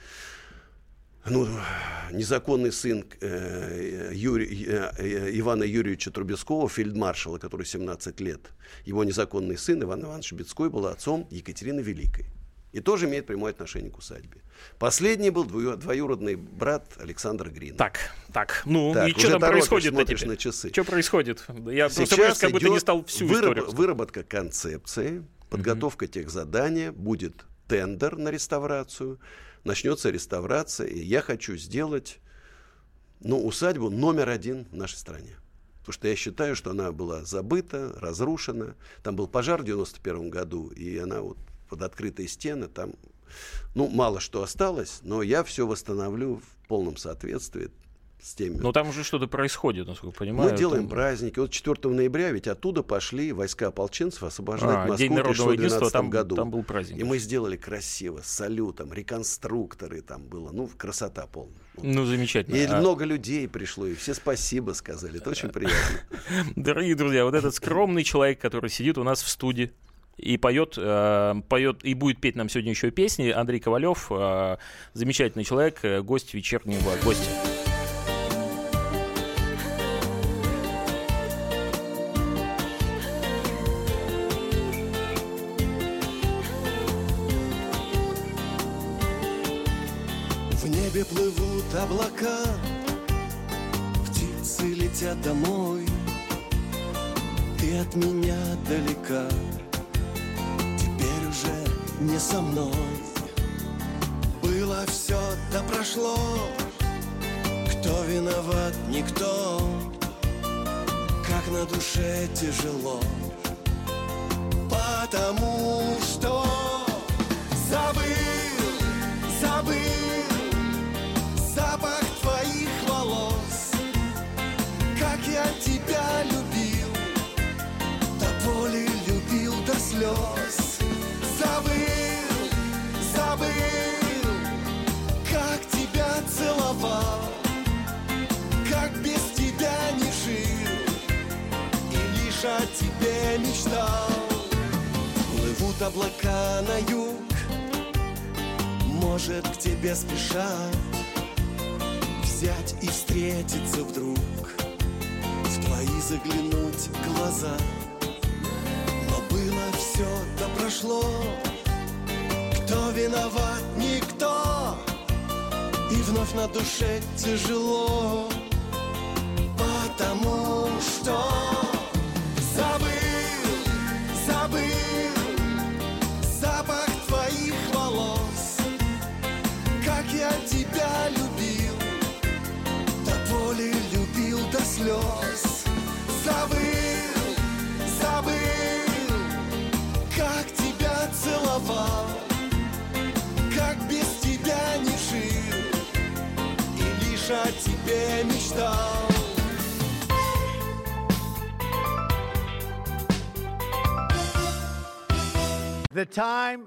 S5: Ну, незаконный сын э, Юрий- э, э, Ивана Юрьевича Трубецкого, фельдмаршала, который 17 лет. Его незаконный сын Иван Иванович Бецкой был отцом Екатерины Великой. И тоже имеет прямое отношение к усадьбе. Последний был двою- двоюродный брат Александра Грина.
S4: Так, так, ну
S5: Так,
S4: и что там происходит
S5: смотришь
S4: теперь?
S5: на часы.
S4: Что происходит? Я просто
S5: Сейчас
S4: боюсь, как бы ты не стал всю
S5: выраб-
S4: историю.
S5: Выработка концепции, подготовка тех задания, будет тендер на реставрацию, начнется реставрация, и я хочу сделать ну, усадьбу номер один в нашей стране. Потому что я считаю, что она была забыта, разрушена. Там был пожар в 91 году, и она вот под открытые стены, там, ну, мало что осталось, но я все восстановлю в полном соответствии с теми
S4: Но там уже что-то происходит, насколько я понимаю.
S5: мы делаем
S4: Там-
S5: праздники. Вот 4 ноября ведь оттуда пошли войска ополченцев освобождать
S4: А,
S5: Москву
S4: День народного
S5: пришло в
S4: единства,
S5: 12
S4: там,
S5: году.
S4: там был праздник.
S5: И мы сделали красиво, с салютом, реконструкторы там было. Ну, красота полная. Вот.
S4: Ну, замечательно.
S5: И
S4: А-
S5: много людей пришло, и все спасибо сказали. Это очень приятно. [laughs]
S4: Дорогие друзья, вот этот скромный человек, который сидит у нас в студии и поет, э, поет и будет петь нам сегодня еще песни, Андрей Ковалев, э, замечательный человек, э, гость вечернего гостя.
S6: Домой. Ты от меня далека, теперь уже не со мной. Было все, да прошло, кто виноват, никто. Как на душе тяжело, потому что мечтал. Плывут облака на юг, может к тебе спешат Взять и встретиться вдруг В твои заглянуть глаза. Но было все, да прошло. Кто виноват, никто. И вновь на душе тяжело слез Забыл, забыл, как тебя целовал Как без тебя не жил И лишь о тебе мечтал.
S11: The time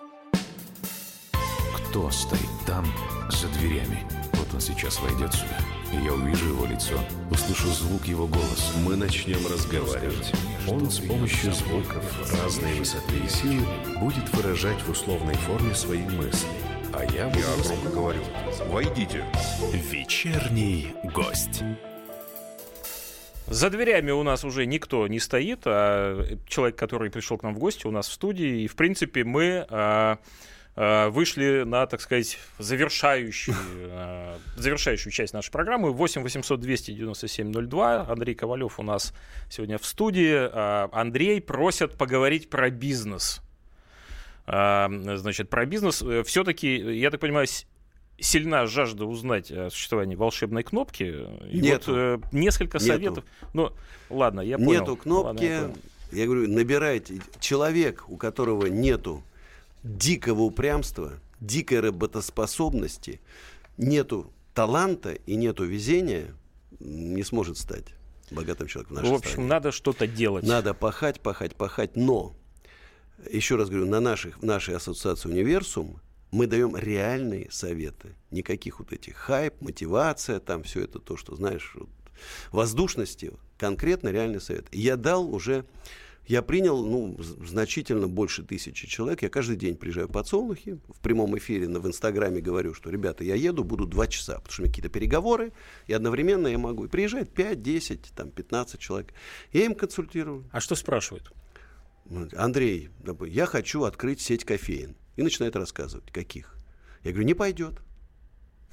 S1: Кто стоит там, за дверями? Вот он сейчас войдет сюда, и я увижу его лицо, услышу звук его голоса.
S2: Мы начнем разговаривать. Он с помощью звуков разной высоты и силы будет выражать в условной форме свои мысли. А я буду...
S3: Я громко говорю. Войдите.
S7: Вечерний гость.
S4: За дверями у нас уже никто не стоит, а человек, который пришел к нам в гости, у нас в студии. И, в принципе, мы а, а, вышли на, так сказать, завершающую, а, завершающую часть нашей программы. 8 800 297 02. Андрей Ковалев у нас сегодня в студии. А, Андрей просят поговорить про бизнес. Значит, про бизнес. Все-таки, я так понимаю, сильна жажда узнать о существовании волшебной кнопки. И
S5: Нету.
S4: вот э, несколько
S5: Нету.
S4: советов. Ну, ладно, я понял.
S5: Нету кнопки.
S4: Ладно, я понял.
S5: я говорю, набирайте. Человек, у которого нету дикого упрямства, дикой работоспособности, нету таланта и нету везения, не сможет стать богатым человеком в нашей
S4: В общем,
S5: стране.
S4: надо что-то делать.
S5: Надо пахать, пахать, пахать. Но, еще раз говорю, на наших, в нашей ассоциации «Универсум» мы даем реальные советы. Никаких вот этих хайп, мотивация, там все это то, что, знаешь, вот, воздушности. Конкретно реальный совет. Я дал уже, я принял, ну, значительно больше тысячи человек. Я каждый день приезжаю в подсолнухи, в прямом эфире, в Инстаграме говорю, что, ребята, я еду, буду два часа, потому что у меня какие-то переговоры, и одновременно я могу. И приезжает 5, 10, там, 15 человек. Я им консультирую.
S4: А что спрашивают?
S5: Ну, Андрей, я хочу открыть сеть кофеин. И начинает рассказывать, каких. Я говорю, не пойдет.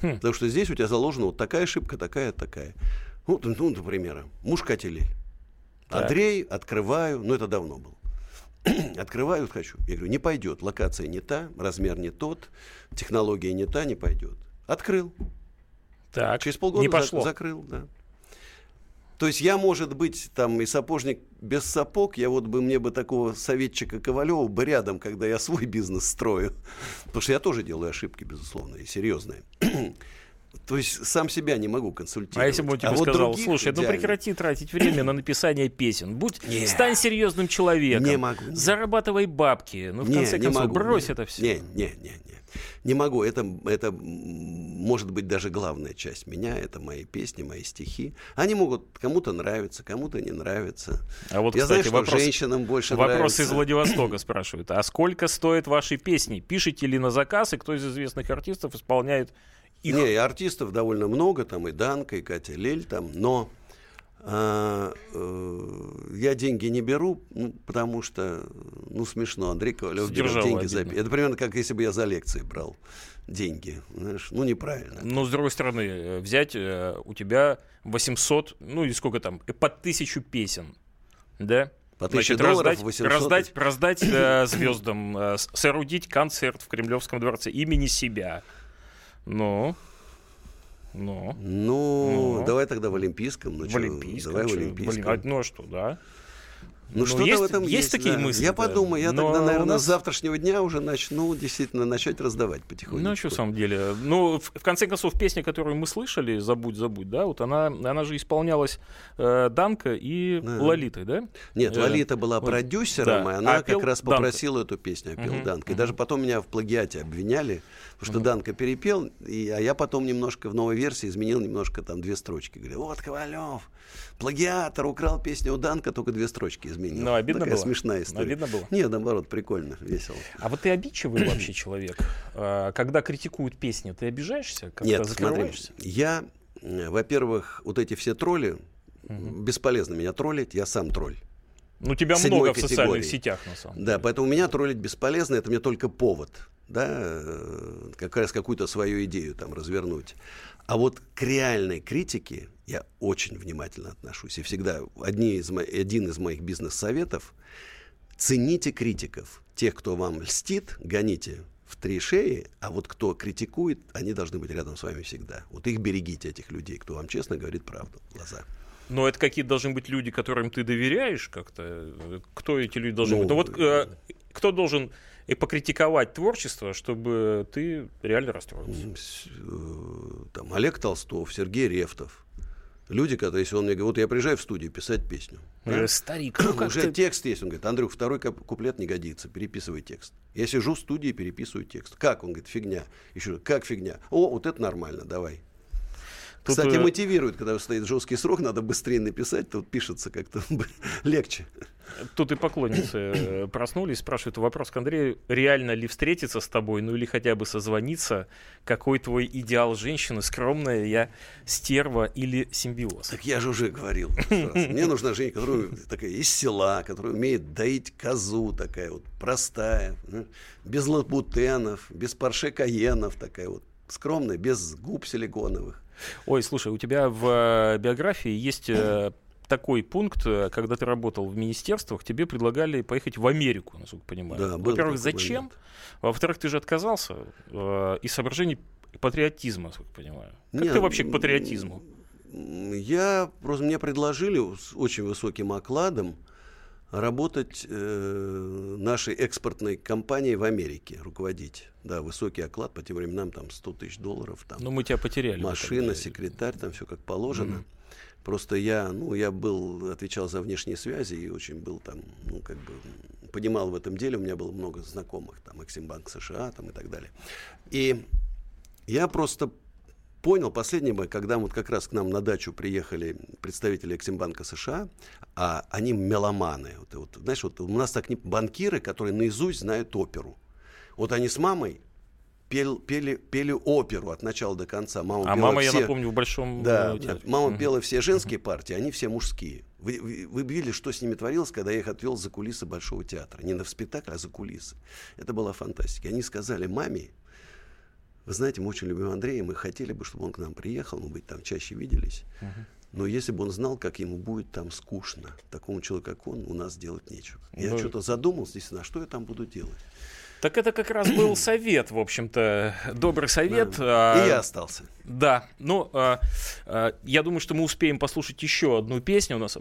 S4: Хм.
S5: Потому что здесь у тебя заложена вот такая ошибка, такая, такая. Ну, ну например, мушкателель.
S4: Так.
S5: Андрей, открываю, ну это давно было. [clears throat] Открываю, хочу. Я говорю, не пойдет. Локация не та, размер не тот, технология не та, не пойдет. Открыл.
S4: Так,
S5: Через полгода
S4: не пошло.
S5: закрыл, да. То есть я, может быть, там и сапожник без сапог, я вот бы мне бы такого советчика Ковалева бы рядом, когда я свой [laughs] бизнес строю. Потому что я тоже делаю ошибки, безусловно, и серьезные. [clears throat] То есть сам себя не могу консультировать.
S4: А если бы он тебе
S5: вот
S4: сказал, слушай, ну
S5: идеально.
S4: прекрати тратить время на написание песен, будь, [laughs]
S5: Не.
S4: стань серьезным человеком,
S5: Не могу, не.
S4: зарабатывай бабки, ну в
S5: Не,
S4: конце концов
S5: могу,
S4: брось
S5: не.
S4: это все.
S5: Не, не, не, не. Не могу. Это, это может быть даже главная часть меня. Это мои песни, мои стихи. Они могут кому-то нравиться, кому-то не нравиться.
S4: А вот,
S5: Я
S4: кстати,
S5: знаю, что
S4: вопрос,
S5: женщинам больше
S4: вопрос
S5: нравится.
S4: из Владивостока [clears throat] спрашивают. А сколько стоят ваши песни? Пишете ли на заказ, и кто из известных артистов исполняет их?
S5: Не, и артистов довольно много, там и Данка, и Катя Лель, там, но а, э, я деньги не беру, ну, потому что, ну, смешно, Андрей Ковалев берет деньги за...
S4: обидно.
S5: Это примерно как если бы я за лекции брал деньги, знаешь, ну, неправильно.
S4: Но, с другой стороны, э, взять э, у тебя 800, ну или сколько там, под тысячу песен, да?
S5: По 1000 долларов,
S4: раздать,
S5: 800
S4: раздать, раздать э, звездам, э, соорудить концерт в Кремлевском дворце имени себя. Ну, ну.
S5: Ну,
S4: Ну.
S5: давай тогда в Олимпийском. Ну,
S4: в
S5: чё,
S4: Олимпийском.
S5: Давай в Олимпийском.
S4: блин, а, ну а что, да?
S5: Ну,
S4: Ну,
S5: что-то
S4: есть-
S5: в этом
S4: есть
S5: есть.
S4: такие
S5: да.
S4: мысли,
S5: Я
S4: да.
S5: подумаю, я
S4: Но
S5: тогда, наверное,
S4: нас-
S5: с завтрашнего дня уже начну действительно начать раздавать потихоньку.
S4: Ну, а что, в самом деле? Ну, в, в конце концов, песня, которую мы слышали, «Забудь, забудь», да, вот она, она же исполнялась э, Данка и
S5: Да.
S4: Лолитой, да?
S5: Нет,
S4: Э,
S5: Лолита была
S4: вот,
S5: продюсером,
S4: да.
S5: и она
S4: А
S5: как раз
S4: Данка.
S5: попросила эту песню, а пел
S4: Мгм,
S5: Данка. И даже потом меня в плагиате обвиняли, потому что Данка перепел, и, а я потом немножко в новой версии изменил немножко там две строчки. Говорю, вот Ковалев, плагиатор, украл песню у Данка, только две строчки изменил.
S4: Ну, обидно
S5: Такая
S4: было?
S5: смешная история.
S4: Обидно было?
S5: Нет, наоборот, прикольно, весело.
S4: А вот ты обидчивый вообще человек? А, Когда критикуют песни, ты обижаешься?
S5: Нет, смотри, я, э, во-первых, вот эти все тролли, бесполезно меня троллить, я сам тролль.
S4: Ну, тебя много в социальных сетях, на самом
S5: деле. Да, поэтому меня троллить бесполезно, это мне только повод, да, э, как раз какую-то свою идею там развернуть. А вот к реальной критике я очень внимательно отношусь. И всегда одни из мо... один из моих бизнес-советов – цените критиков. Тех, кто вам льстит, гоните в три шеи, а вот кто критикует, они должны быть рядом с вами всегда. Вот их берегите, этих людей, кто вам честно говорит правду в глаза.
S4: Но это какие должны быть люди, которым ты доверяешь как-то? Кто эти люди должны ну, быть? Ну вот э, кто должен и покритиковать творчество, чтобы ты реально расстроился?
S5: Э, там Олег Толстов, Сергей Рефтов. Люди, которые, если он мне говорит, вот я приезжаю в студию писать песню.
S4: Да? Старик, ну
S5: как Уже ты... текст есть. Он говорит, Андрюх, второй куплет не годится, переписывай текст. Я сижу в студии, переписываю текст. Как? Он говорит, фигня. Еще как фигня? О, вот это нормально, давай. Тут... Кстати, э, мотивирует, когда стоит жесткий срок, надо быстрее написать, тут пишется как-то [laughs] легче.
S4: Тут и поклонницы э, проснулись, спрашивают вопрос к Андрею, реально ли встретиться с тобой, ну или хотя бы созвониться, какой твой идеал женщины, скромная я, стерва или симбиоз?
S5: Так я же уже говорил. Мне нужна женщина, которая такая из села, которая умеет доить козу, такая вот простая, ну, без лабутенов, без парше каенов, такая вот скромная, без губ силиконовых.
S4: Ой, слушай, у тебя в э, биографии есть э, такой пункт, э, когда ты работал в министерствах, тебе предлагали поехать в Америку, насколько понимаю. Да, Во-первых, зачем? Момент. Во-вторых, ты же отказался э, из соображений патриотизма, насколько понимаю. Как Нет, ты вообще к патриотизму?
S5: Я просто мне предложили с очень высоким окладом работать э, нашей экспортной компанией в Америке, руководить. Да, высокий оклад, по тем временам там 100 тысяч долларов. Там,
S4: Но ну, мы тебя потеряли.
S5: Машина, секретарь, там все как положено. Mm-hmm. Просто я, ну, я был, отвечал за внешние связи и очень был там, ну, как бы, понимал в этом деле, у меня было много знакомых, там, Эксимбанк США, там, и так далее. И я просто понял последнее, когда вот как раз к нам на дачу приехали представители Эксимбанка США, а они меломаны. Вот, вот, знаешь, вот у нас так не банкиры, которые наизусть знают оперу. Вот они с мамой пел, пели, пели оперу от начала до конца.
S4: Мама а мама, все... я напомню, в большом
S5: да, э, театре. Мама угу. пела все женские партии, они все мужские. Вы, вы, вы видели, что с ними творилось, когда я их отвел за кулисы Большого театра. Не на спектакль, а за кулисы. Это была фантастика. Они сказали маме, вы знаете, мы очень любим Андрея, мы хотели бы, чтобы он к нам приехал, мы бы там чаще виделись. Угу. Но если бы он знал, как ему будет там скучно, такому человеку, как он, у нас делать нечего. Я ну, что-то задумался, действительно, а что я там буду делать?
S4: Так это как раз был [clears throat] совет, в общем-то, добрый совет.
S5: Да. А, И я остался.
S4: Да, ну, а, а, я думаю, что мы успеем послушать еще одну песню у нас.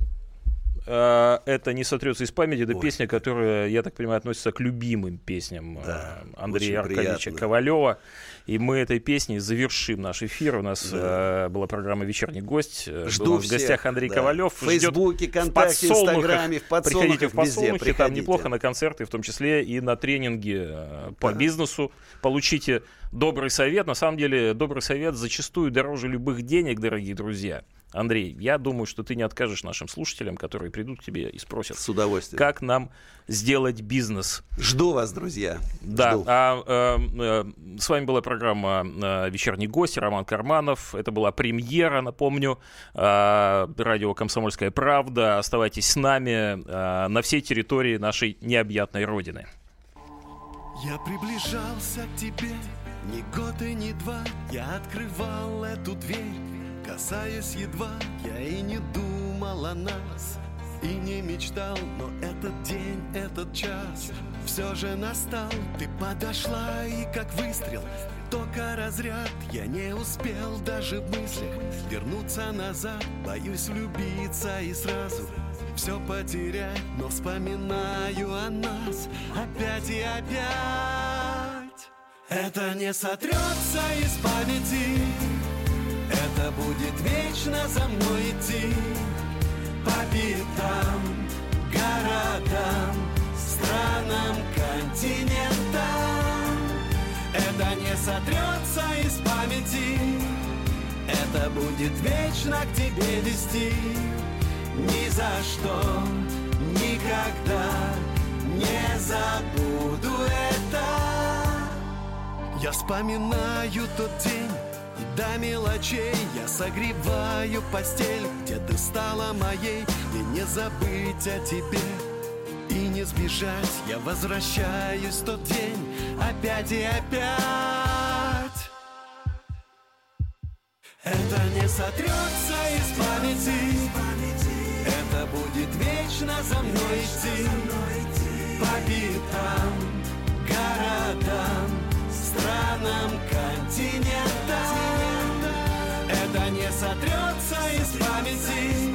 S4: А, это не сотрется из памяти, это Ой. песня, которая, я так понимаю, относится к любимым песням да, Андрея Аркадьевича Ковалева. И мы этой песней завершим наш эфир. У нас да. э, была программа «Вечерний гость».
S5: Жду Был нас
S4: в гостях Андрей да. Ковалев.
S5: В Фейсбуке, ВКонтакте, Инстаграме, в
S4: Приходите в подсолнухе, везде, там неплохо на концерты, в том числе и на тренинги э, по да. бизнесу. Получите добрый совет. На самом деле, добрый совет зачастую дороже любых денег, дорогие друзья. Андрей, я думаю, что ты не откажешь нашим слушателям, которые придут к тебе и спросят,
S5: с удовольствием,
S4: как нам сделать бизнес.
S5: Жду вас, друзья.
S4: Да.
S5: Жду.
S4: А, а, а, с вами была программа а, "Вечерний гость" Роман Карманов. Это была премьера, напомню, а, радио "Комсомольская правда". Оставайтесь с нами а, на всей территории нашей необъятной родины.
S6: Я приближался к тебе ни год и ни два. Я открывал эту дверь Касаясь едва, я и не думал о нас И не мечтал, но этот день, этот час Все же настал, ты подошла и как выстрел Только разряд, я не успел даже в мыслях Вернуться назад, боюсь влюбиться и сразу все потерять, но вспоминаю о нас опять и опять. Это не сотрется из памяти, это будет вечно за мной идти. По пятам, городам, странам, континентам. Это не сотрется из памяти. Это будет вечно к тебе вести. Ни за что, никогда не забуду это Я вспоминаю тот день до мелочей я согреваю постель Где ты стала моей И не забыть о тебе. И не сбежать, я возвращаюсь в тот день Опять и опять. Это не сотрется из памяти Это будет вечно за мной идти. По пятам, городам, странам, континентам Это не сотрется из памяти.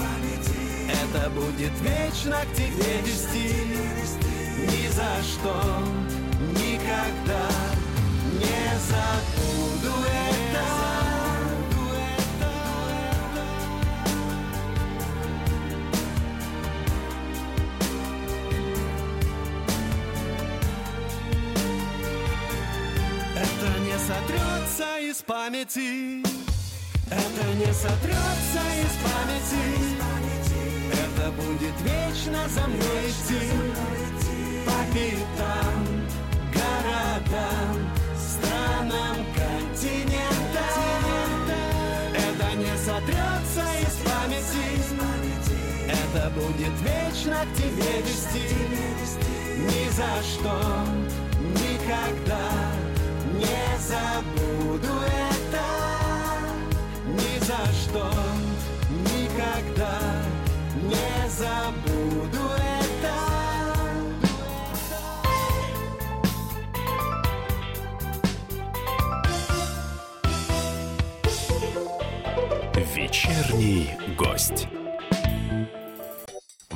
S6: Это будет вечно к тебе вести. Ни за что, никогда памяти. Это не сотрется из памяти. Это будет вечно за мной идти. По пятам, городам, странам, континентам. Это не сотрется из памяти. Это будет вечно к тебе вести. Ни за что, никогда забуду это Ни за что, никогда не забуду это
S7: Вечерний гость.